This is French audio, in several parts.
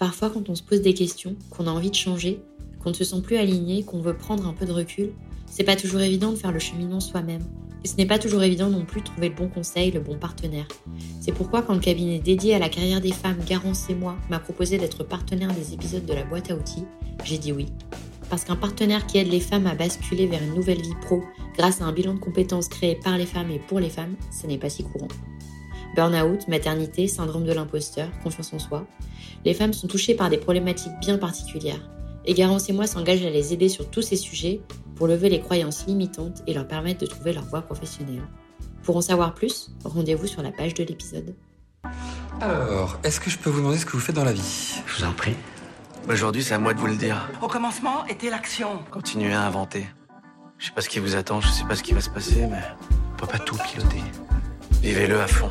Parfois, quand on se pose des questions, qu'on a envie de changer, qu'on ne se sent plus aligné, qu'on veut prendre un peu de recul, c'est pas toujours évident de faire le cheminement soi-même. Et ce n'est pas toujours évident non plus de trouver le bon conseil, le bon partenaire. C'est pourquoi quand le cabinet dédié à la carrière des femmes, Garance et moi, m'a proposé d'être partenaire des épisodes de la boîte à outils, j'ai dit oui. Parce qu'un partenaire qui aide les femmes à basculer vers une nouvelle vie pro grâce à un bilan de compétences créé par les femmes et pour les femmes, ce n'est pas si courant. Burnout, maternité, syndrome de l'imposteur, confiance en soi, les femmes sont touchées par des problématiques bien particulières. Et Garance et moi s'engagent à les aider sur tous ces sujets pour lever les croyances limitantes et leur permettre de trouver leur voie professionnelle. Pour en savoir plus, rendez-vous sur la page de l'épisode. Alors, est-ce que je peux vous demander ce que vous faites dans la vie? Je vous en prie. Aujourd'hui, c'est à moi de vous le dire. Au commencement était l'action. Continuez à inventer. Je sais pas ce qui vous attend, je sais pas ce qui va se passer, mais on peut pas tout piloter. Vivez-le à fond.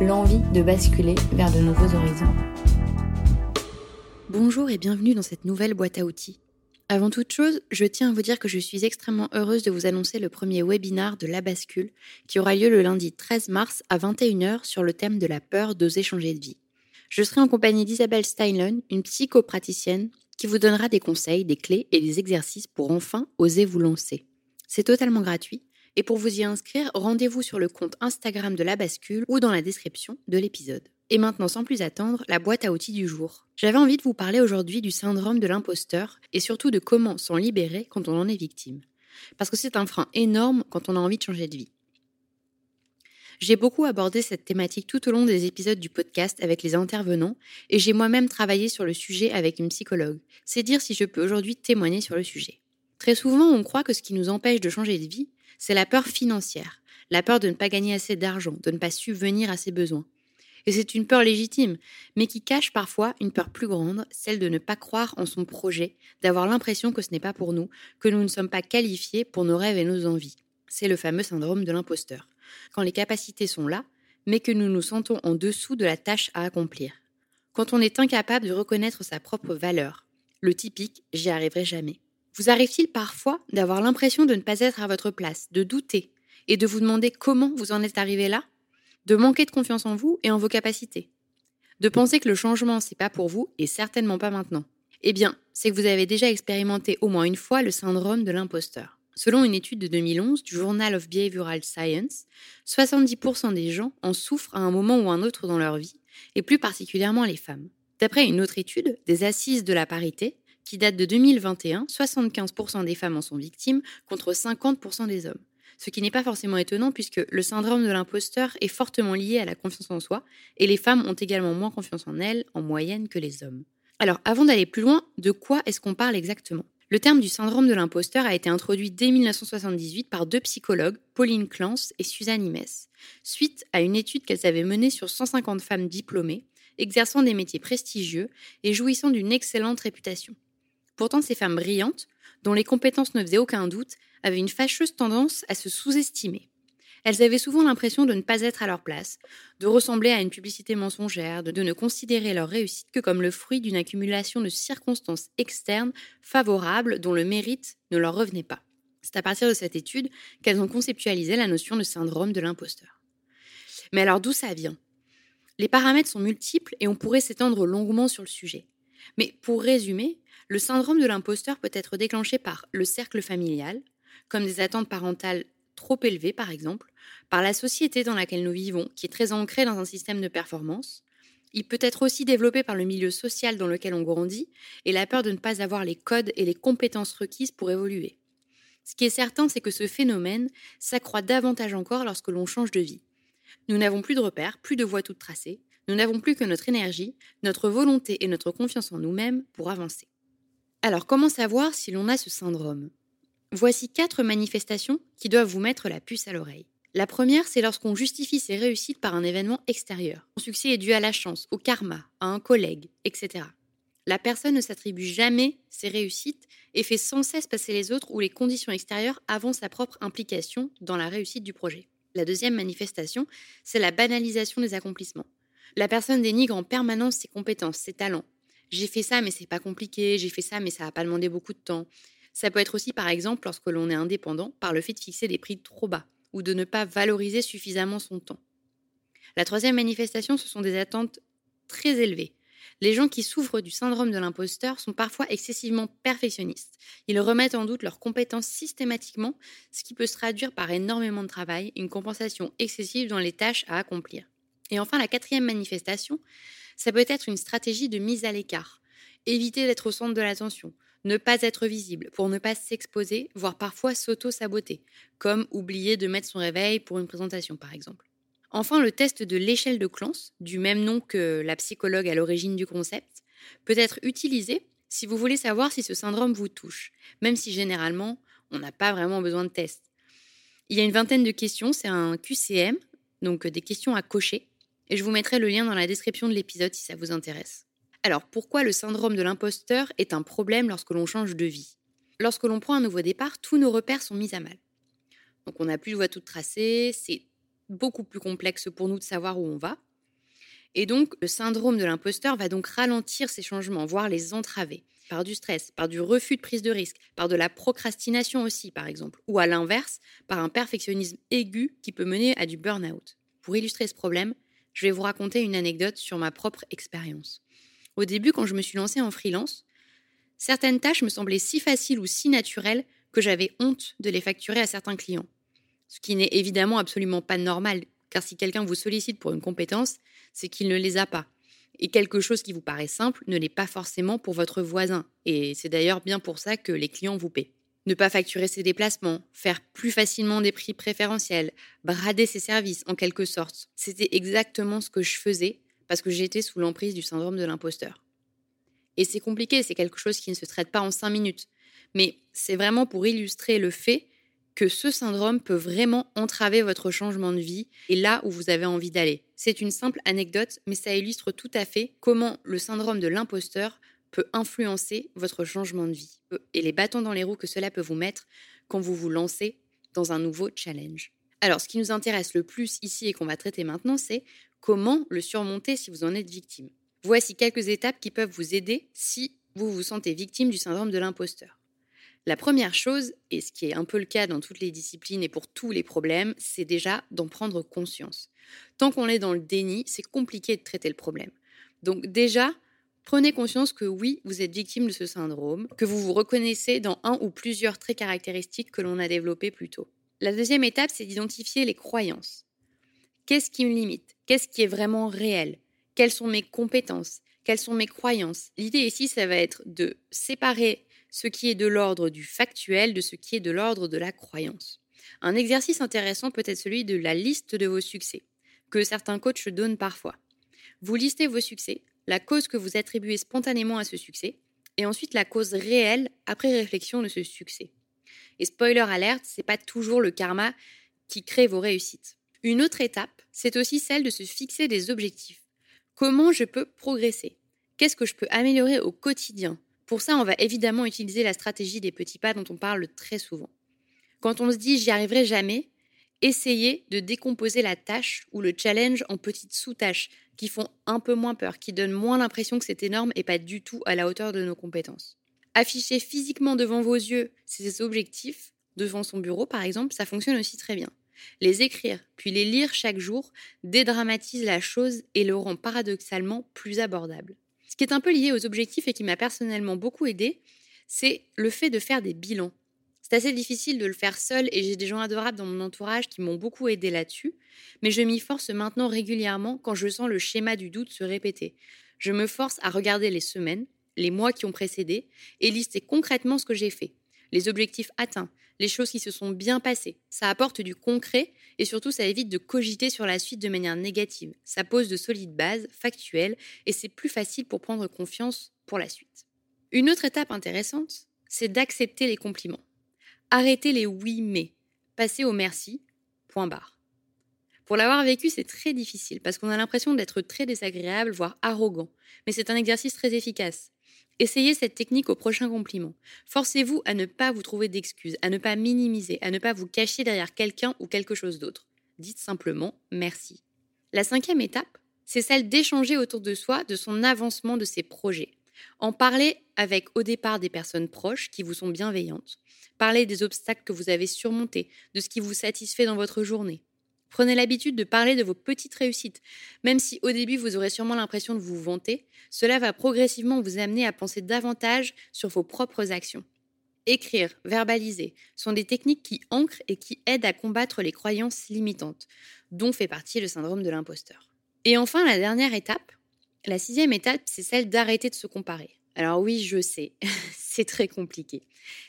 l'envie de basculer vers de nouveaux horizons. Bonjour et bienvenue dans cette nouvelle boîte à outils. Avant toute chose, je tiens à vous dire que je suis extrêmement heureuse de vous annoncer le premier webinar de La Bascule qui aura lieu le lundi 13 mars à 21h sur le thème de la peur d'oser changer de vie. Je serai en compagnie d'Isabelle Steinlen, une psychopraticienne qui vous donnera des conseils, des clés et des exercices pour enfin oser vous lancer. C'est totalement gratuit et pour vous y inscrire, rendez-vous sur le compte Instagram de la bascule ou dans la description de l'épisode. Et maintenant, sans plus attendre, la boîte à outils du jour. J'avais envie de vous parler aujourd'hui du syndrome de l'imposteur et surtout de comment s'en libérer quand on en est victime. Parce que c'est un frein énorme quand on a envie de changer de vie. J'ai beaucoup abordé cette thématique tout au long des épisodes du podcast avec les intervenants et j'ai moi-même travaillé sur le sujet avec une psychologue. C'est dire si je peux aujourd'hui témoigner sur le sujet. Très souvent, on croit que ce qui nous empêche de changer de vie, c'est la peur financière, la peur de ne pas gagner assez d'argent, de ne pas subvenir à ses besoins. Et c'est une peur légitime, mais qui cache parfois une peur plus grande, celle de ne pas croire en son projet, d'avoir l'impression que ce n'est pas pour nous, que nous ne sommes pas qualifiés pour nos rêves et nos envies. C'est le fameux syndrome de l'imposteur. Quand les capacités sont là, mais que nous nous sentons en dessous de la tâche à accomplir. Quand on est incapable de reconnaître sa propre valeur. Le typique j'y arriverai jamais. Vous arrive-t-il parfois d'avoir l'impression de ne pas être à votre place, de douter et de vous demander comment vous en êtes arrivé là? De manquer de confiance en vous et en vos capacités? De penser que le changement c'est pas pour vous et certainement pas maintenant? Eh bien, c'est que vous avez déjà expérimenté au moins une fois le syndrome de l'imposteur. Selon une étude de 2011 du Journal of Behavioral Science, 70% des gens en souffrent à un moment ou un autre dans leur vie, et plus particulièrement les femmes. D'après une autre étude, des assises de la parité, qui date de 2021, 75% des femmes en sont victimes contre 50% des hommes. Ce qui n'est pas forcément étonnant puisque le syndrome de l'imposteur est fortement lié à la confiance en soi et les femmes ont également moins confiance en elles en moyenne que les hommes. Alors avant d'aller plus loin, de quoi est-ce qu'on parle exactement? Le terme du syndrome de l'imposteur a été introduit dès 1978 par deux psychologues, Pauline Clance et Suzanne Imes, suite à une étude qu'elles avaient menée sur 150 femmes diplômées, exerçant des métiers prestigieux et jouissant d'une excellente réputation. Pourtant, ces femmes brillantes, dont les compétences ne faisaient aucun doute, avaient une fâcheuse tendance à se sous-estimer. Elles avaient souvent l'impression de ne pas être à leur place, de ressembler à une publicité mensongère, de, ne considérer leur réussite que comme le fruit d'une accumulation de circonstances externes favorables dont le mérite ne leur revenait pas. C'est à partir de cette étude qu'elles ont conceptualisé la notion de syndrome de l'imposteur. Mais alors d'où ça vient? Les paramètres sont multiples et on pourrait s'étendre longuement sur le sujet. Mais pour résumer, le syndrome de l'imposteur peut être déclenché par le cercle familial, comme des attentes parentales trop élevées par exemple, par la société dans laquelle nous vivons, qui est très ancrée dans un système de performance. Il peut être aussi développé par le milieu social dans lequel on grandit et la peur de ne pas avoir les codes et les compétences requises pour évoluer. Ce qui est certain, c'est que ce phénomène s'accroît davantage encore lorsque l'on change de vie. Nous n'avons plus de repères, plus de voies toutes tracées, nous n'avons plus que notre énergie, notre volonté et notre confiance en nous-mêmes pour avancer. Alors, comment savoir si l'on a ce syndrome? Voici quatre manifestations qui doivent vous mettre la puce à l'oreille. La première, c'est lorsqu'on justifie ses réussites par un événement extérieur. Son succès est dû à la chance, au karma, à un collègue, etc. La personne ne s'attribue jamais ses réussites et fait sans cesse passer les autres ou les conditions extérieures avant sa propre implication dans la réussite du projet. La deuxième manifestation, c'est la banalisation des accomplissements. La personne dénigre en permanence ses compétences, ses talents. J'ai fait ça, mais c'est pas compliqué. J'ai fait ça, mais ça va pas demandé beaucoup de temps. Ça peut être aussi, par exemple, lorsque l'on est indépendant, par le fait de fixer des prix trop bas ou de ne pas valoriser suffisamment son temps. La troisième manifestation, ce sont des attentes très élevées. Les gens qui souffrent du syndrome de l'imposteur sont parfois excessivement perfectionnistes. Ils remettent en doute leurs compétences systématiquement, ce qui peut se traduire par énormément de travail, une compensation excessive dans les tâches à accomplir. Et enfin, la quatrième manifestation, ça peut être une stratégie de mise à l'écart. Éviter d'être au centre de l'attention, ne pas être visible, pour ne pas s'exposer, voire parfois s'auto-saboter, comme oublier de mettre son réveil pour une présentation par exemple. Enfin, le test de l'échelle de Clance, du même nom que la psychologue à l'origine du concept, peut être utilisé si vous voulez savoir si ce syndrome vous touche, même si généralement, on n'a pas vraiment besoin de test. Il y a une vingtaine de questions, c'est un QCM, donc des questions à cocher, et je vous mettrai le lien dans la description de l'épisode si ça vous intéresse. Alors, pourquoi le syndrome de l'imposteur est un problème lorsque l'on change de vie? Lorsque l'on prend un nouveau départ, tous nos repères sont mis à mal. Donc on n'a plus de voie toute tracée, c'est beaucoup plus complexe pour nous de savoir où on va. Et donc, le syndrome de l'imposteur va donc ralentir ces changements, voire les entraver, par du stress, par du refus de prise de risque, par de la procrastination aussi, par exemple, ou à l'inverse, par un perfectionnisme aigu qui peut mener à du burn-out. Pour illustrer ce problème, je vais vous raconter une anecdote sur ma propre expérience. Au début, quand je me suis lancée en freelance, certaines tâches me semblaient si faciles ou si naturelles que j'avais honte de les facturer à certains clients ce qui n'est évidemment absolument pas normal, car si quelqu'un vous sollicite pour une compétence, c'est qu'il ne les a pas. Et quelque chose qui vous paraît simple ne l'est pas forcément pour votre voisin, et c'est d'ailleurs bien pour ça que les clients vous paient. Ne pas facturer ses déplacements, faire plus facilement des prix préférentiels, brader ses services en quelque sorte, c'était exactement ce que je faisais parce que j'étais sous l'emprise du syndrome de l'imposteur. Et c'est compliqué, c'est quelque chose qui ne se traite pas en cinq minutes, mais c'est vraiment pour illustrer le fait que ce syndrome peut vraiment entraver votre changement de vie et là où vous avez envie d'aller. C'est une simple anecdote, mais ça illustre tout à fait comment le syndrome de l'imposteur peut influencer votre changement de vie et les bâtons dans les roues que cela peut vous mettre quand vous vous lancez dans un nouveau challenge. Alors, ce qui nous intéresse le plus ici et qu'on va traiter maintenant, c'est comment le surmonter si vous en êtes victime. Voici quelques étapes qui peuvent vous aider si vous vous sentez victime du syndrome de l'imposteur. La première chose, et ce qui est un peu le cas dans toutes les disciplines et pour tous les problèmes, c'est déjà d'en prendre conscience. Tant qu'on est dans le déni, c'est compliqué de traiter le problème. Donc déjà, prenez conscience que oui, vous êtes victime de ce syndrome, que vous vous reconnaissez dans un ou plusieurs traits caractéristiques que l'on a développés plus tôt. La deuxième étape, c'est d'identifier les croyances. Qu'est-ce qui me limite? Qu'est-ce qui est vraiment réel? Quelles sont mes compétences? Quelles sont mes croyances? L'idée ici, ça va être de séparer ce qui est de l'ordre du factuel de ce qui est de l'ordre de la croyance. Un exercice intéressant peut être celui de la liste de vos succès, que certains coachs donnent parfois. Vous listez vos succès, la cause que vous attribuez spontanément à ce succès, et ensuite la cause réelle après réflexion de ce succès. Et spoiler alerte, c'est pas toujours le karma qui crée vos réussites. Une autre étape, c'est aussi celle de se fixer des objectifs. Comment je peux progresser? Qu'est-ce que je peux améliorer au quotidien? Pour ça, on va évidemment utiliser la stratégie des petits pas dont on parle très souvent. Quand on se dit j'y arriverai jamais, essayez de décomposer la tâche ou le challenge en petites sous-tâches qui font un peu moins peur, qui donnent moins l'impression que c'est énorme et pas du tout à la hauteur de nos compétences. Afficher physiquement devant vos yeux ces objectifs, devant son bureau par exemple, ça fonctionne aussi très bien. Les écrire, puis les lire chaque jour, dédramatise la chose et le rend paradoxalement plus abordable. Ce qui est un peu lié aux objectifs et qui m'a personnellement beaucoup aidé, c'est le fait de faire des bilans. C'est assez difficile de le faire seul et j'ai des gens adorables dans mon entourage qui m'ont beaucoup aidé là-dessus, mais je m'y force maintenant régulièrement quand je sens le schéma du doute se répéter. Je me force à regarder les semaines, les mois qui ont précédé et lister concrètement ce que j'ai fait, les objectifs atteints, les choses qui se sont bien passées. Ça apporte du concret et surtout ça évite de cogiter sur la suite de manière négative. Ça pose de solides bases factuelles et c'est plus facile pour prendre confiance pour la suite. Une autre étape intéressante, c'est d'accepter les compliments. Arrêter les oui mais, passer au merci, point barre. Pour l'avoir vécu, c'est très difficile parce qu'on a l'impression d'être très désagréable, voire arrogant. Mais c'est un exercice très efficace. Essayez cette technique au prochain compliment. Forcez-vous à ne pas vous trouver d'excuses, à ne pas minimiser, à ne pas vous cacher derrière quelqu'un ou quelque chose d'autre. Dites simplement merci. La cinquième étape, c'est celle d'échanger autour de soi de son avancement de ses projets. En parler avec au départ des personnes proches qui vous sont bienveillantes. Parlez des obstacles que vous avez surmontés, de ce qui vous satisfait dans votre journée. Prenez l'habitude de parler de vos petites réussites. Même si au début vous aurez sûrement l'impression de vous vanter, cela va progressivement vous amener à penser davantage sur vos propres actions. Écrire, verbaliser sont des techniques qui ancrent et qui aident à combattre les croyances limitantes, dont fait partie le syndrome de l'imposteur. Et enfin, la dernière étape, la sixième étape, c'est celle d'arrêter de se comparer. Alors oui, je sais, c'est très compliqué.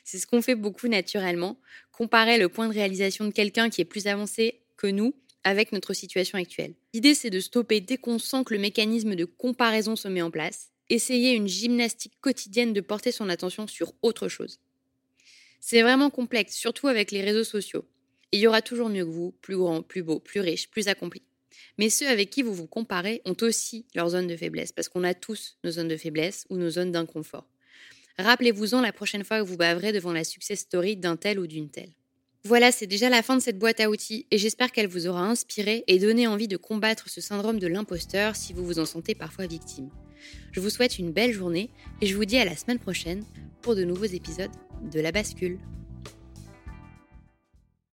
C'est ce qu'on fait beaucoup naturellement, comparer le point de réalisation de quelqu'un qui est plus avancé que nous avec notre situation actuelle. L'idée, c'est de stopper dès qu'on sent que le mécanisme de comparaison se met en place, essayer une gymnastique quotidienne de porter son attention sur autre chose. C'est vraiment complexe, surtout avec les réseaux sociaux. il y aura toujours mieux que vous, plus grand, plus beau, plus riche, plus accompli. Mais ceux avec qui vous vous comparez ont aussi leurs zones de faiblesse, parce qu'on a tous nos zones de faiblesse ou nos zones d'inconfort. Rappelez-vous-en la prochaine fois que vous baverez devant la success story d'un tel ou d'une telle. Voilà, c'est déjà la fin de cette boîte à outils et j'espère qu'elle vous aura inspiré et donné envie de combattre ce syndrome de l'imposteur si vous vous en sentez parfois victime. Je vous souhaite une belle journée et je vous dis à la semaine prochaine pour de nouveaux épisodes de La Bascule.